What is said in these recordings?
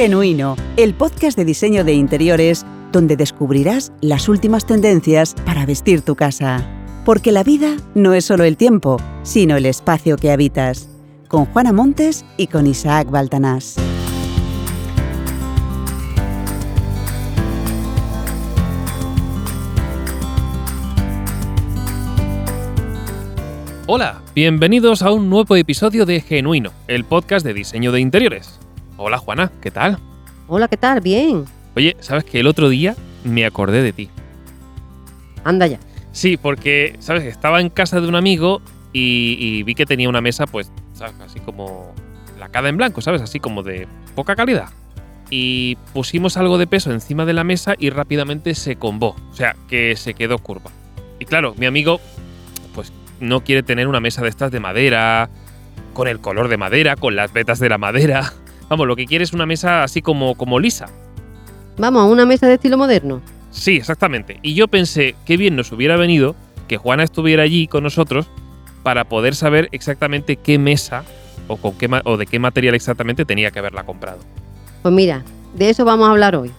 Genuino, el podcast de diseño de interiores donde descubrirás las últimas tendencias para vestir tu casa. Porque la vida no es solo el tiempo, sino el espacio que habitas. Con Juana Montes y con Isaac Baltanás. Hola, bienvenidos a un nuevo episodio de Genuino, el podcast de diseño de interiores. Hola Juana, ¿qué tal? Hola, ¿qué tal? Bien. Oye, ¿sabes que el otro día me acordé de ti? Anda ya. Sí, porque, ¿sabes? Estaba en casa de un amigo y, y vi que tenía una mesa, pues, ¿sabes? Así como lacada en blanco, ¿sabes? Así como de poca calidad. Y pusimos algo de peso encima de la mesa y rápidamente se combó, o sea, que se quedó curva. Y claro, mi amigo, pues, no quiere tener una mesa de estas de madera, con el color de madera, con las vetas de la madera. Vamos, lo que quiere es una mesa así como, como lisa. Vamos, a una mesa de estilo moderno. Sí, exactamente. Y yo pensé, qué bien nos hubiera venido que Juana estuviera allí con nosotros para poder saber exactamente qué mesa o, con qué o de qué material exactamente tenía que haberla comprado. Pues mira, de eso vamos a hablar hoy.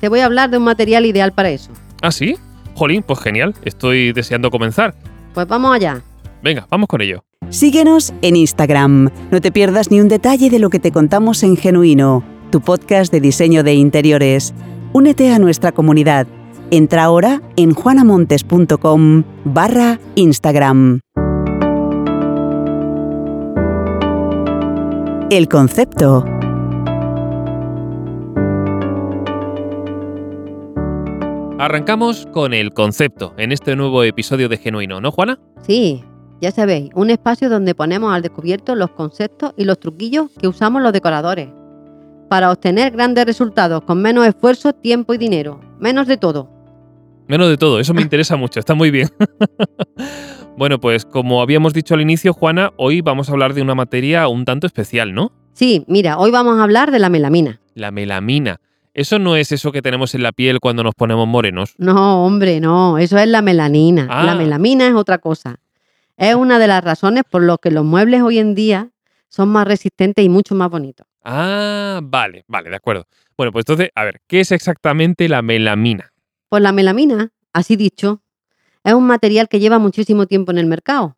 Te voy a hablar de un material ideal para eso. ¿Ah, sí? Jolín, pues genial. Estoy deseando comenzar. Pues vamos allá. Venga, vamos con ello. Síguenos en Instagram. No te pierdas ni un detalle de lo que te contamos en Genuino, tu podcast de diseño de interiores. Únete a nuestra comunidad. Entra ahora en juanamontes.com barra Instagram. El concepto. Arrancamos con el concepto en este nuevo episodio de Genuino, ¿no, Juana? Sí, ya sabéis, un espacio donde ponemos al descubierto los conceptos y los truquillos que usamos los decoradores. Para obtener grandes resultados con menos esfuerzo, tiempo y dinero. Menos de todo. Menos de todo, eso me interesa mucho, está muy bien. bueno, pues como habíamos dicho al inicio, Juana, hoy vamos a hablar de una materia un tanto especial, ¿no? Sí, mira, hoy vamos a hablar de la melamina. La melamina. Eso no es eso que tenemos en la piel cuando nos ponemos morenos. No, hombre, no, eso es la melanina. Ah. La melamina es otra cosa. Es una de las razones por las que los muebles hoy en día son más resistentes y mucho más bonitos. Ah, vale, vale, de acuerdo. Bueno, pues entonces, a ver, ¿qué es exactamente la melamina? Pues la melamina, así dicho, es un material que lleva muchísimo tiempo en el mercado.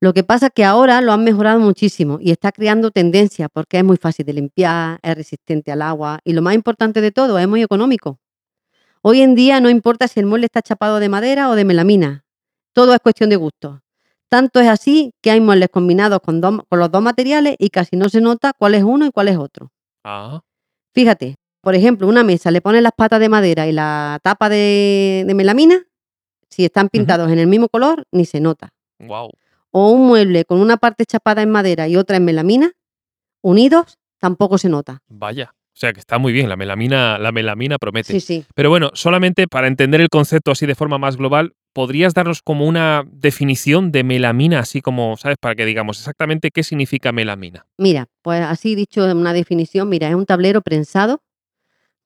Lo que pasa es que ahora lo han mejorado muchísimo y está creando tendencia porque es muy fácil de limpiar, es resistente al agua y lo más importante de todo, es muy económico. Hoy en día no importa si el mueble está chapado de madera o de melamina, todo es cuestión de gusto. Tanto es así que hay muebles combinados con, los dos materiales y casi no se nota cuál es uno y cuál es otro. Ah, Fíjate, por ejemplo, una mesa le pones las patas de madera y la tapa de, de melamina, si están pintados en el mismo color, ni se nota. wow. O un mueble con una parte chapada en madera y otra en melamina, unidos, tampoco se nota. Vaya. O sea que está muy bien, la melamina, la melamina promete. Sí, sí. Pero bueno, solamente para entender el concepto así de forma más global, ¿podrías darnos como una definición de melamina, así como, ¿sabes? Para que digamos exactamente qué significa melamina. Mira, pues así dicho en una definición, mira, es un tablero prensado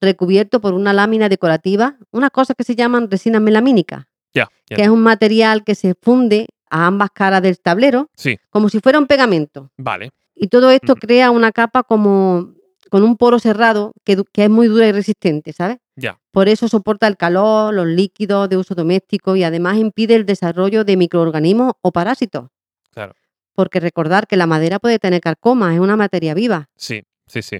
recubierto por una lámina decorativa, una cosa que se llaman resinas melamínicas, Ya, ya. que es un material que se funde a ambas caras del tablero Sí, como si fuera un pegamento. vale. Y todo esto crea una capa como con un poro cerrado que, es muy dura y resistente, ¿sabes? Ya. Por eso soporta el calor, los líquidos de uso doméstico y además impide el desarrollo de microorganismos o parásitos. Claro. Porque recordar que la madera puede tener carcoma, es una materia viva. Sí, sí, sí.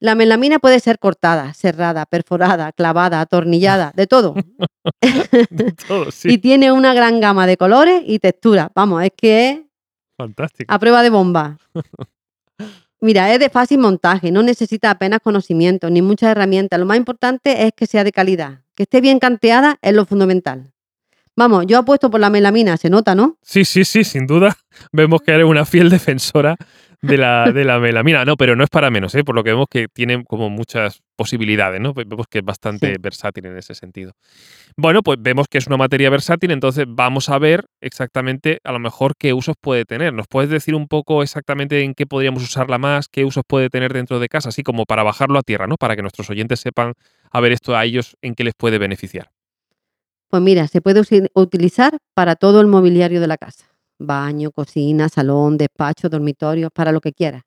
La melamina puede ser cortada, cerrada, perforada, clavada, atornillada, de todo. Todo, Y sí. tiene una gran gama de colores y texturas. Vamos, es que es Fantástico. a prueba de bomba. Mira, es de fácil montaje, no necesita apenas conocimiento ni muchas herramientas. Lo más importante es que sea de calidad. Que esté bien canteada es lo fundamental. Vamos, yo apuesto por la melamina, se nota, ¿no? Sí, sí, sí, sin duda. Vemos que eres una fiel defensora de la, de la melamina. No, pero no es para menos, ¿eh? Por lo que vemos que tiene como muchas posibilidades, ¿no? Vemos que es bastante Sí. versátil en ese sentido. Bueno, pues vemos que es una materia versátil, entonces vamos a ver exactamente a lo mejor qué usos puede tener. ¿Nos puedes decir un poco exactamente en qué podríamos usarla más, qué usos puede tener dentro de casa, así como para bajarlo a tierra, ¿no? Para que nuestros oyentes sepan a ver esto a ellos en qué les puede beneficiar. Pues mira, se puede utilizar para todo el mobiliario de la casa. Baño, cocina, salón, despacho, dormitorio, para lo que quieras.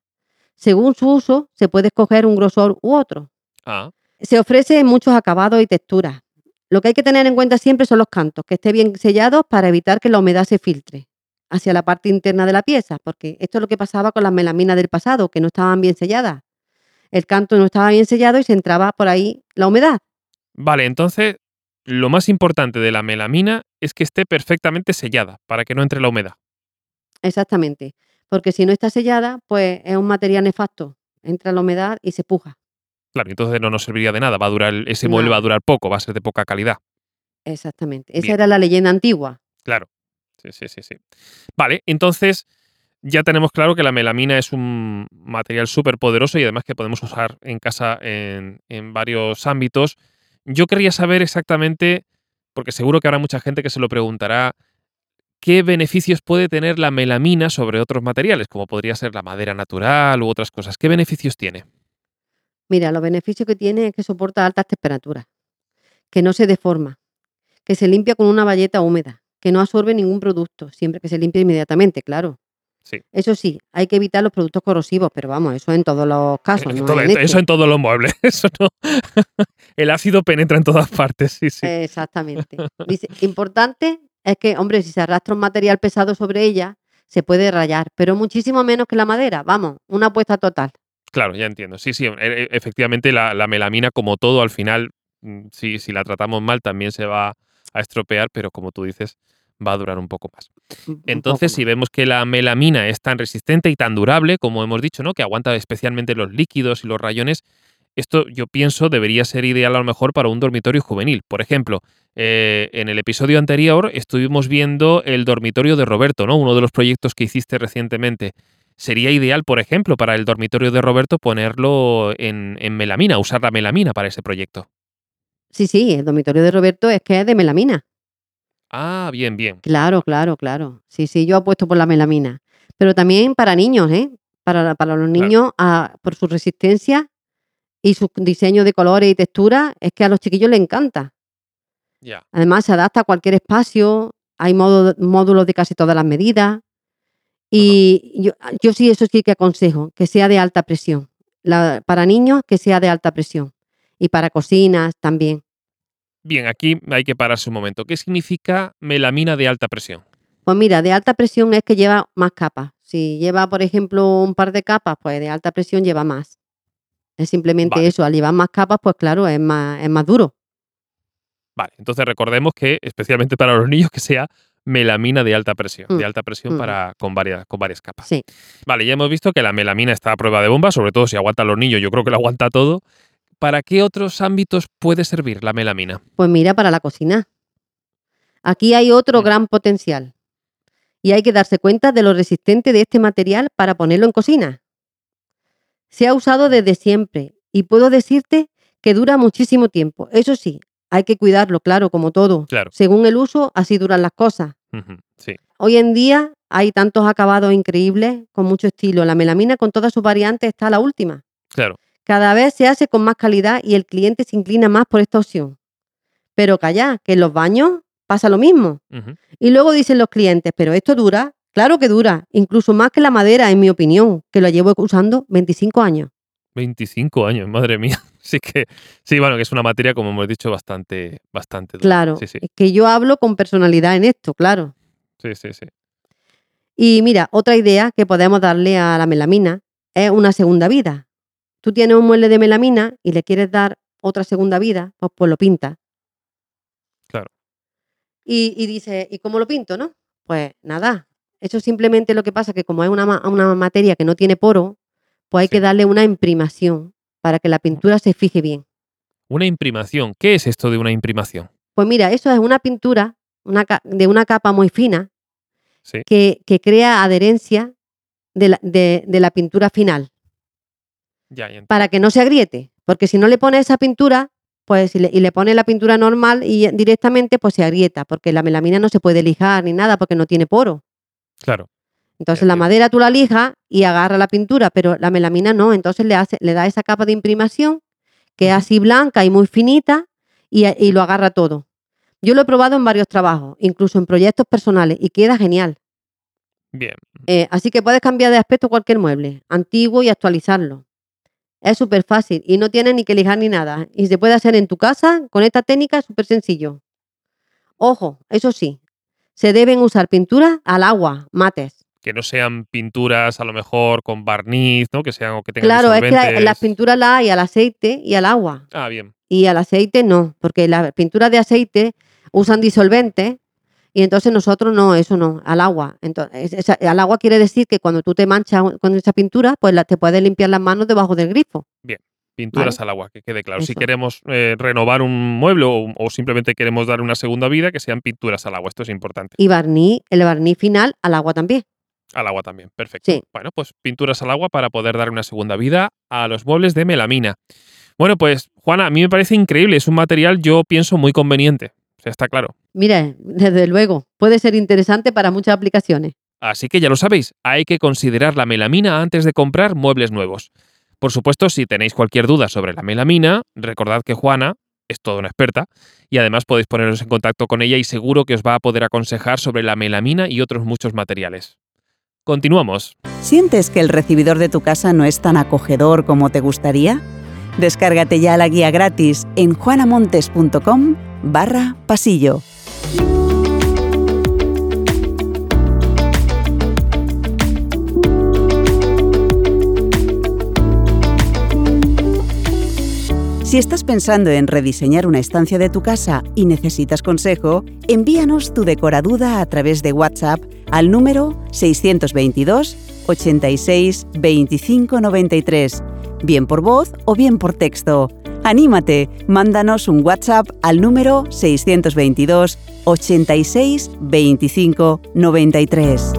Según su uso, se puede escoger un grosor u otro. Ah, Se ofrece en muchos acabados y texturas. Lo que hay que tener en cuenta siempre son los cantos, que estén bien sellados para evitar que la humedad se filtre hacia la parte interna de la pieza, porque esto es lo que pasaba con las melaminas del pasado, que no estaban bien selladas. El canto no estaba bien sellado y se entraba por ahí la humedad. vale, entonces lo más importante de la melamina es que esté perfectamente sellada para que no entre la humedad. Exactamente. Porque si no está sellada, pues es un material nefasto. Entra la humedad y se puja. Claro, entonces no nos serviría de nada, va a durar, ese mueble va a durar poco, va a ser de poca calidad. Exactamente. Esa Bien. era la leyenda antigua. Claro. Sí, sí, sí, sí. Vale, entonces ya tenemos claro que la melamina es un material súper poderoso y además que podemos usar en casa en, en varios ámbitos. Yo querría saber exactamente, porque seguro que habrá mucha gente que se lo preguntará, qué beneficios puede tener la melamina sobre otros materiales, como podría ser la madera natural u otras cosas. ¿Qué beneficios tiene? Mira, los beneficios que tiene es que soporta altas temperaturas, que no se deforma, que se limpia con una valleta húmeda, que no absorbe ningún producto, siempre que se limpie inmediatamente, claro. Sí. Eso sí, hay que evitar los productos corrosivos, pero vamos, eso en todos los casos. No todo- en este. eso en todos los muebles. Eso no. El ácido penetra en todas partes, sí, sí. Exactamente. Dice, importante es que, hombre, si se arrastra un material pesado sobre ella, se puede rayar, pero muchísimo menos que la madera. Vamos, una apuesta total. Claro, ya entiendo. Sí, sí, e- e- efectivamente la, la melamina, como todo, al final, mm, si, si la tratamos mal, también se va a estropear, pero como tú dices, va a durar un poco más. Entonces, poco si vemos que la melamina es tan resistente y tan durable, como hemos dicho, ¿no? Que aguanta especialmente los líquidos y los rayones, esto yo pienso debería ser ideal a lo mejor para un dormitorio juvenil. Por ejemplo, eh, en el episodio anterior estuvimos viendo el dormitorio de Roberto, ¿no? Uno de los proyectos que hiciste recientemente. Sería ideal, por ejemplo, para el dormitorio de Roberto ponerlo en, en melamina, usar la melamina para ese proyecto. Sí, sí, el dormitorio de Roberto es que es de melamina. Ah, bien, bien. Claro, claro, claro. Sí, sí, yo apuesto por la melamina. Pero también para niños, ¿eh? Para, para los niños, ah, por su resistencia y su diseño de colores y textura, es que a los chiquillos les encanta. Ya. Además, se adapta a cualquier espacio, hay modo- módulos de casi todas las medidas. Y yo, yo sí, eso sí que aconsejo, que sea de alta presión. La- para niños, que sea de alta presión. Y para cocinas también. Bien, aquí hay que pararse un momento. ¿Qué significa melamina de alta presión? Pues mira, de alta presión es que lleva más capas. Si lleva, por ejemplo, un par de capas, pues de alta presión lleva más. Es simplemente Vale. eso. Al llevar más capas, pues claro, es más, es más duro. Vale, entonces recordemos que, especialmente para los niños, que sea melamina de alta presión. Mm, De alta presión mm. para, con, varias, con varias capas. Sí. Vale, ya hemos visto que la melamina está a prueba de bomba, sobre todo si aguanta a los niños, yo creo que lo aguanta todo. ¿Para qué otros ámbitos puede servir la melamina? Pues mira, para la cocina. Aquí hay otro Mm. gran potencial. Y hay que darse cuenta de lo resistente de este material para ponerlo en cocina. Se ha usado desde siempre y puedo decirte que dura muchísimo tiempo. Eso sí, hay que cuidarlo, claro, como todo. Claro. Según el uso, así duran las cosas. Sí, Hoy en día hay tantos acabados increíbles con mucho estilo. La melamina con todas sus variantes está la última. claro. Cada vez se hace con más calidad y el cliente se inclina más por esta opción. Pero calla, que en los baños pasa lo mismo. Y luego dicen los clientes, pero esto dura. Claro que dura, incluso más que la madera, en mi opinión, que lo llevo usando 25 años. 25 años, madre mía. Sí que, sí, bueno, que es una materia, como hemos dicho, bastante, bastante dura. Claro, Sí, sí, es que yo hablo con personalidad en esto, claro. sí, sí, sí. Y mira, otra idea que podemos darle a la melamina es una segunda vida. Tú tienes un mueble de melamina y le quieres dar otra segunda vida, pues, pues lo pintas. Claro. Y, y dice, ¿y cómo lo pinto, no? Pues nada, eso simplemente lo que pasa que como es una, una materia que no tiene poro, pues hay Sí. que darle una imprimación para que la pintura se fije bien. Una imprimación. ¿Qué es esto de una imprimación? Pues mira, eso es una pintura una de una capa muy fina Sí. que, que crea adherencia de la, de- de la pintura final. Ya, para que no se agriete. Porque si no le pones esa pintura, pues y le, y le pones la pintura normal y directamente, pues se agrieta, porque la melamina no se puede lijar ni nada porque no tiene poro. Claro. Entonces Ya la madera tú la lijas y agarra la pintura, pero la melamina no. Entonces le, hace, le da esa capa de imprimación que es así blanca y muy finita y, y lo agarra todo. Yo lo he probado en varios trabajos, incluso en proyectos personales, y queda genial. Bien. Eh, así que puedes cambiar de aspecto cualquier mueble, antiguo y actualizarlo. Es súper fácil y no tienes ni que lijar ni nada. Y se puede hacer en tu casa con esta técnica súper sencillo. Ojo, eso sí, se deben usar pinturas al agua, mates. Que no sean pinturas a lo mejor con barniz, ¿no? Que sean o que tengan Claro, es que las pinturas las hay al aceite y al agua. Ah, bien. Y al aceite no, porque las pinturas de aceite usan disolventes y entonces nosotros no, eso no, al agua. Entonces, esa- al agua quiere decir que cuando tú te manchas con esa pintura, pues la- te puedes limpiar las manos debajo del grifo. Pinturas al agua, que quede claro. Si queremos eh, renovar un mueble o, o simplemente queremos dar una segunda vida, que sean pinturas al agua. Esto es importante. Y barniz, el barniz final al agua también. Al agua también, perfecto. Sí. Bueno, pues pinturas al agua para poder dar una segunda vida a los muebles de melamina. Bueno, pues Juana, a mí me parece increíble. Es un material, yo pienso, muy conveniente. O sea, está claro. Mira, desde luego, puede ser interesante para muchas aplicaciones. Así que ya lo sabéis, hay que considerar la melamina antes de comprar muebles nuevos. Por supuesto, si tenéis cualquier duda sobre la melamina, recordad que Juana es toda una experta y además podéis poneros en contacto con ella y seguro que os va a poder aconsejar sobre la melamina y otros muchos materiales. Continuamos. ¿Sientes que el recibidor de tu casa no es tan acogedor como te gustaría? Descárgate ya la guía gratis en juanamontes.com barra pasillo. Si estás pensando en rediseñar una estancia de tu casa y necesitas consejo, envíanos tu decoraduda a través de WhatsApp al número 622 86 25 93, bien por voz o bien por texto. Anímate, mándanos un WhatsApp al número 622 86 25 93.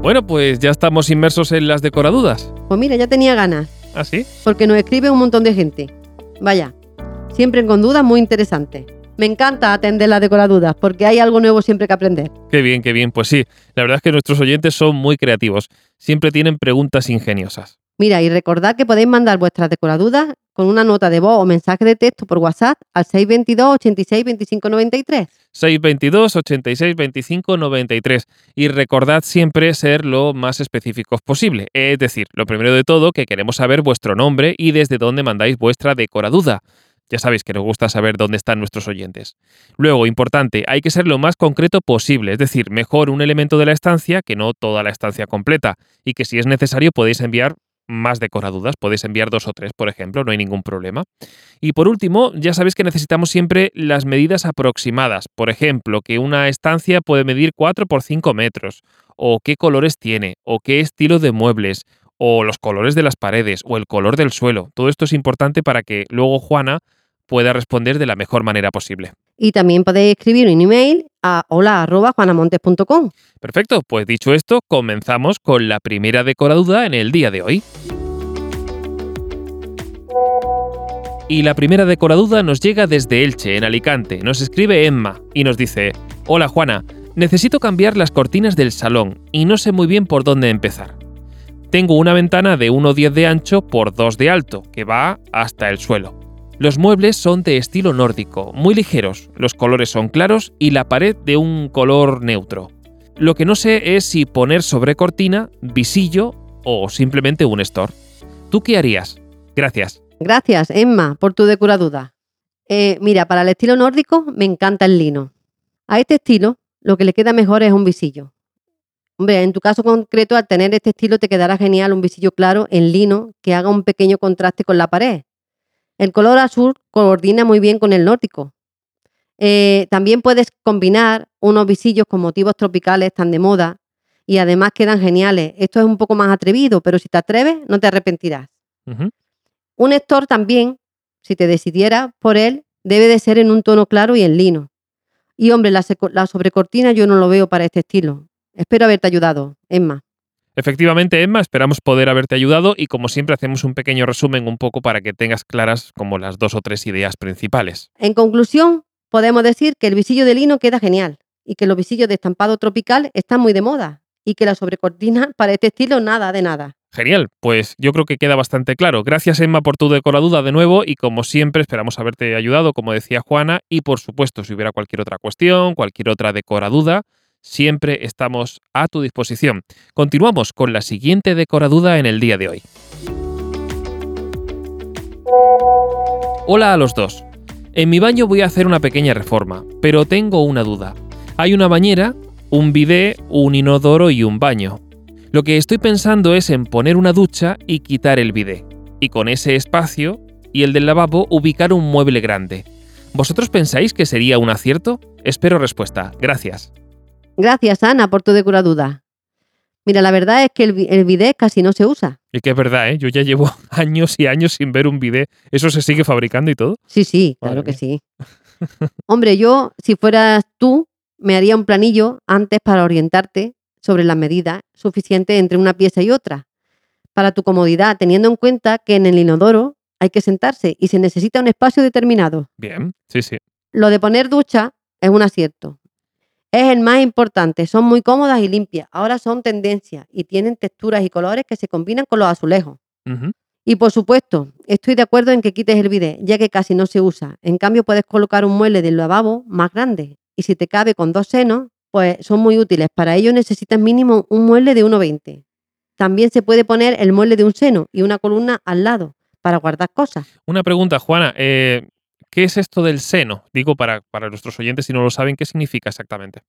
Bueno, pues ya estamos inmersos en las decoradudas. Pues mira, ya tenía ganas, ¿Ah, sí? porque nos escribe un montón de gente. Vaya, siempre con dudas muy interesantes. Me encanta atender las decoradudas, porque hay algo nuevo siempre que aprender. Qué bien, qué bien. Pues sí, la verdad es que nuestros oyentes son muy creativos. Siempre tienen preguntas ingeniosas. Mira, y recordad que podéis mandar vuestras decoradudas con una nota de voz o mensaje de texto por WhatsApp al 622 86 25 93. 622 86 25 93 y recordad siempre ser lo más específicos posible. Es decir, lo primero de todo que queremos saber vuestro nombre y desde dónde mandáis vuestra decoraduda. Ya sabéis que nos gusta saber dónde están nuestros oyentes. Luego, importante, hay que ser lo más concreto posible, es decir, mejor un elemento de la estancia que no toda la estancia completa, y que si es necesario podéis enviar más decoradudas, podéis enviar dos o tres, por ejemplo, no hay ningún problema. Y por último, ya sabéis que necesitamos siempre las medidas aproximadas. Por ejemplo, que una estancia puede medir 4 por 5 metros, o qué colores tiene, o qué estilo de muebles, o los colores de las paredes, o el color del suelo. Todo esto es importante para que luego Juana pueda responder de la mejor manera posible. Y también podéis escribir un email a hola.juanamontes.com. Perfecto, pues dicho esto, comenzamos con la primera decoraduda en el día de hoy. Y la primera decoraduda nos llega desde Elche, en Alicante. Nos escribe Emma y nos dice, Hola Juana, necesito cambiar las cortinas del salón y no sé muy bien por dónde empezar. Tengo una ventana de 1,10 de ancho por 2 de alto, que va hasta el suelo. Los muebles son de estilo nórdico, muy ligeros, los colores son claros y la pared de un color neutro. Lo que no sé es si poner sobre cortina, visillo o simplemente un store. ¿Tú qué harías? Gracias. Gracias, Emma, por tu decoraduda. Eh, mira, para el estilo nórdico me encanta el lino. A este estilo lo que le queda mejor es un visillo. Hombre, en tu caso concreto, al tener este estilo te quedará genial un visillo claro en lino que haga un pequeño contraste con la pared. El color azul coordina muy bien con el nórdico. Eh, también puedes combinar unos visillos con motivos tropicales tan de moda y además quedan geniales. Esto es un poco más atrevido, pero si te atreves no te arrepentirás. Un store también, si te decidieras por él, debe de ser en un tono claro y en lino. Y hombre, la sobrecortina yo no lo veo para este estilo. Espero haberte ayudado, Emma. Efectivamente, Emma, esperamos poder haberte ayudado y como siempre hacemos un pequeño resumen un poco para que tengas claras como las dos o tres ideas principales. En conclusión, podemos decir que el visillo de lino queda genial y que los visillos de estampado tropical están muy de moda y que la sobrecortina para este estilo nada de nada. Genial, pues yo creo que queda bastante claro. Gracias Emma por tu decoraduda de nuevo y como siempre esperamos haberte ayudado, como decía Juana, y por supuesto si hubiera cualquier otra cuestión, cualquier otra decoraduda, siempre estamos a tu disposición. Continuamos con la siguiente decoraduda en el día de hoy. Hola a los dos. En mi baño voy a hacer una pequeña reforma, pero tengo una duda. Hay una bañera, un bidé, un inodoro y un baño. Lo que estoy pensando es en poner una ducha y quitar el bidé. Y con ese espacio y el del lavabo ubicar un mueble grande. ¿Vosotros pensáis que sería un acierto? Espero respuesta. Gracias. Gracias, Ana, por tu duda. Mira, la verdad es que el, el bidet casi no se usa. Y que es verdad, ¿eh? Yo ya llevo años y años sin ver un bidet. ¿Eso se sigue fabricando y todo? Sí, sí, claro que sí. Hombre, yo, si fueras tú, me haría un planillo antes para orientarte sobre la medida suficiente entre una pieza y otra, para tu comodidad, teniendo en cuenta que en el inodoro hay que sentarse y se necesita un espacio determinado. Bien, sí, sí. Lo de poner ducha es un acierto. Es el más importante, son muy cómodas y limpias. Ahora son tendencias y tienen texturas y colores que se combinan con los azulejos. Y por supuesto, estoy de acuerdo en que quites el bidet, ya que casi no se usa. En cambio, puedes colocar un mueble del lavabo más grande. Y si te cabe con dos senos, pues son muy útiles. Para ello necesitas mínimo un mueble de 1,20. También se puede poner el mueble de un seno y una columna al lado para guardar cosas. Una pregunta, Juana. Eh, ¿Qué es esto del seno? Digo, para, para nuestros oyentes, si no lo saben, ¿qué significa exactamente?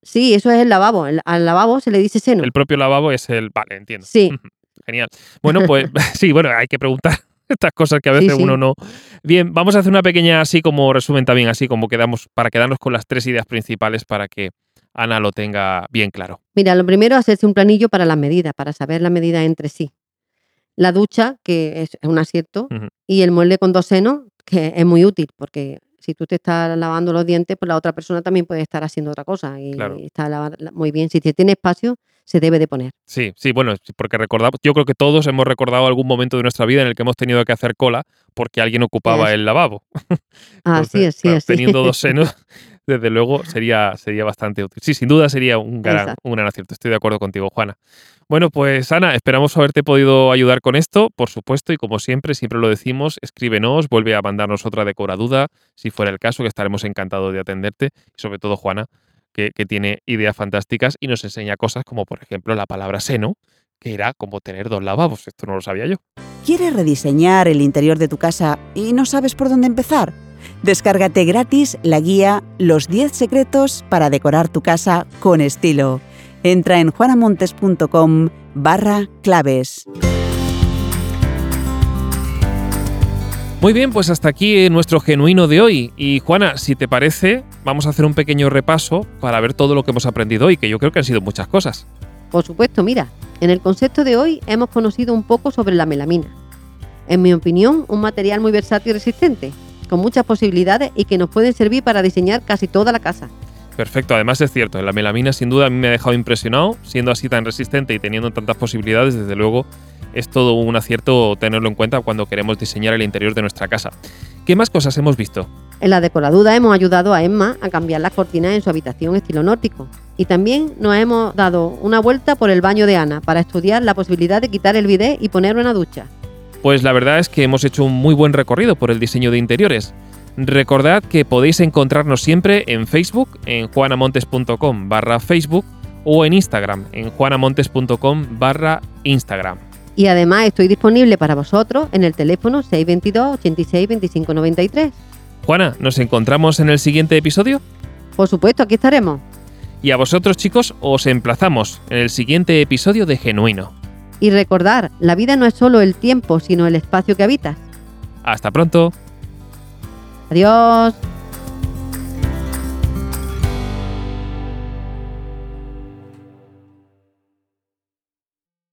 Sí, eso es el lavabo. al lavabo se le dice seno. El propio lavabo es el. Vale, entiendo. Sí. Genial. Bueno, pues sí, bueno, hay que preguntar estas cosas que a veces uno no. Bien, vamos a hacer una pequeña así como resumen también, así como quedamos, para quedarnos con las tres ideas principales para que Ana lo tenga bien claro. Mira, lo primero hacerse un planillo para la medida, para saber la medida entre sí. La ducha, que es un acierto, y el mueble con dos senos, que es muy útil, porque si tú te estás lavando los dientes, pues la otra persona también puede estar haciendo otra cosa y está lavando muy bien. Si tiene espacio, se debe de poner. Sí, sí, bueno, porque recordamos, yo creo que todos hemos recordado algún momento de nuestra vida en el que hemos tenido que hacer cola porque alguien ocupaba el lavabo. Así es, sí, Teniendo dos senos, desde luego sería, sería bastante útil. Sí, sin duda sería un gran, un gran acierto. Estoy de acuerdo contigo, Juana. Bueno, pues Ana, esperamos haberte podido ayudar con esto, por supuesto, y como siempre, siempre lo decimos, escríbenos, vuelve a mandarnos otra duda, si fuera el caso, que estaremos encantados de atenderte, y sobre todo Juana, que, que tiene ideas fantásticas y nos enseña cosas como, por ejemplo, la palabra seno, que era como tener dos lavabos, esto no lo sabía yo. ¿Quieres rediseñar el interior de tu casa y no sabes por dónde empezar? Descárgate gratis la guía Los 10 secretos para decorar tu casa con estilo. Entra en juanamontes.com barra claves. Muy bien, pues hasta aquí nuestro genuino de hoy. Y Juana, si te parece, vamos a hacer un pequeño repaso para ver todo lo que hemos aprendido hoy, que yo creo que han sido muchas cosas. Por supuesto, mira, en el concepto de hoy hemos conocido un poco sobre la melamina. En mi opinión, un material muy versátil y resistente, con muchas posibilidades y que nos puede servir para diseñar casi toda la casa. Perfecto, además es cierto, la melamina sin duda a mí me ha dejado impresionado, siendo así tan resistente y teniendo tantas posibilidades, desde luego es todo un acierto tenerlo en cuenta cuando queremos diseñar el interior de nuestra casa. ¿Qué más cosas hemos visto? En la decoraduda hemos ayudado a Emma a cambiar las cortinas en su habitación estilo nórdico. Y también nos hemos dado una vuelta por el baño de Ana para estudiar la posibilidad de quitar el bidet y poner una ducha. Pues la verdad es que hemos hecho un muy buen recorrido por el diseño de interiores. Recordad que podéis encontrarnos siempre en Facebook, en juanamontes.com barra Facebook o en Instagram, en juanamontes.com barra Instagram. Y además estoy disponible para vosotros en el teléfono 622 86 25 93. Juana, ¿nos encontramos en el siguiente episodio? Por supuesto, aquí estaremos. Y a vosotros chicos os emplazamos en el siguiente episodio de Genuino. Y recordar, la vida no es solo el tiempo, sino el espacio que habitas. Hasta pronto. Adiós.